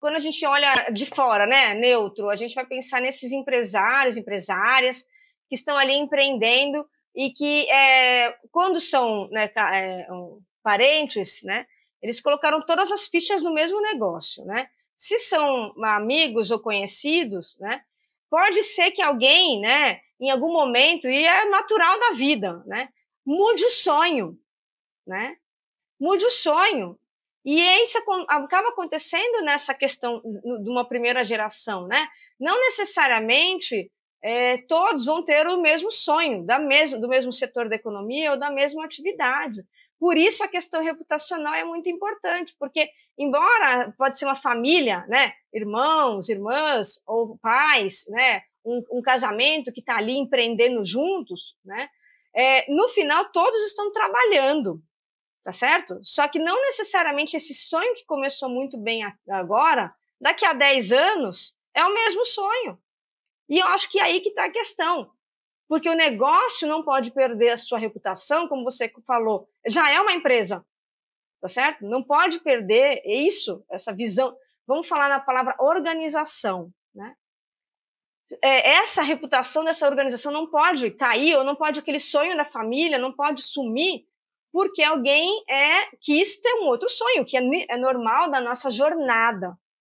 quando a gente olha de fora, né, neutro, a gente vai pensar nesses empresários, empresárias que estão ali empreendendo e que, é, quando são né, é, parentes, né, eles colocaram todas as fichas no mesmo negócio, né? Se são amigos ou conhecidos, né, pode ser que alguém, né, em algum momento, e é natural da vida, né, mude o sonho, né? Mude o sonho. E isso acaba acontecendo nessa questão de uma primeira geração, né? Não necessariamente é, todos vão ter o mesmo sonho, da mesmo, do mesmo setor da economia ou da mesma atividade. Por isso a questão reputacional é muito importante, porque embora pode ser uma família, né, irmãos, irmãs ou pais, né, um, um casamento que está ali empreendendo juntos, né, é, no final todos estão trabalhando, tá certo? Só que não necessariamente esse sonho que começou muito bem agora, daqui a 10 anos, é o mesmo sonho. E eu acho que é aí que está a questão. Porque o negócio não pode perder a sua reputação, como você falou, já é uma empresa, tá certo? Não pode perder isso, essa visão. Vamos falar na palavra organização, né? É, essa reputação dessa organização não pode cair, ou não pode aquele sonho da família, não pode sumir porque alguém é quis ter um outro sonho, que é, é normal da nossa jornada,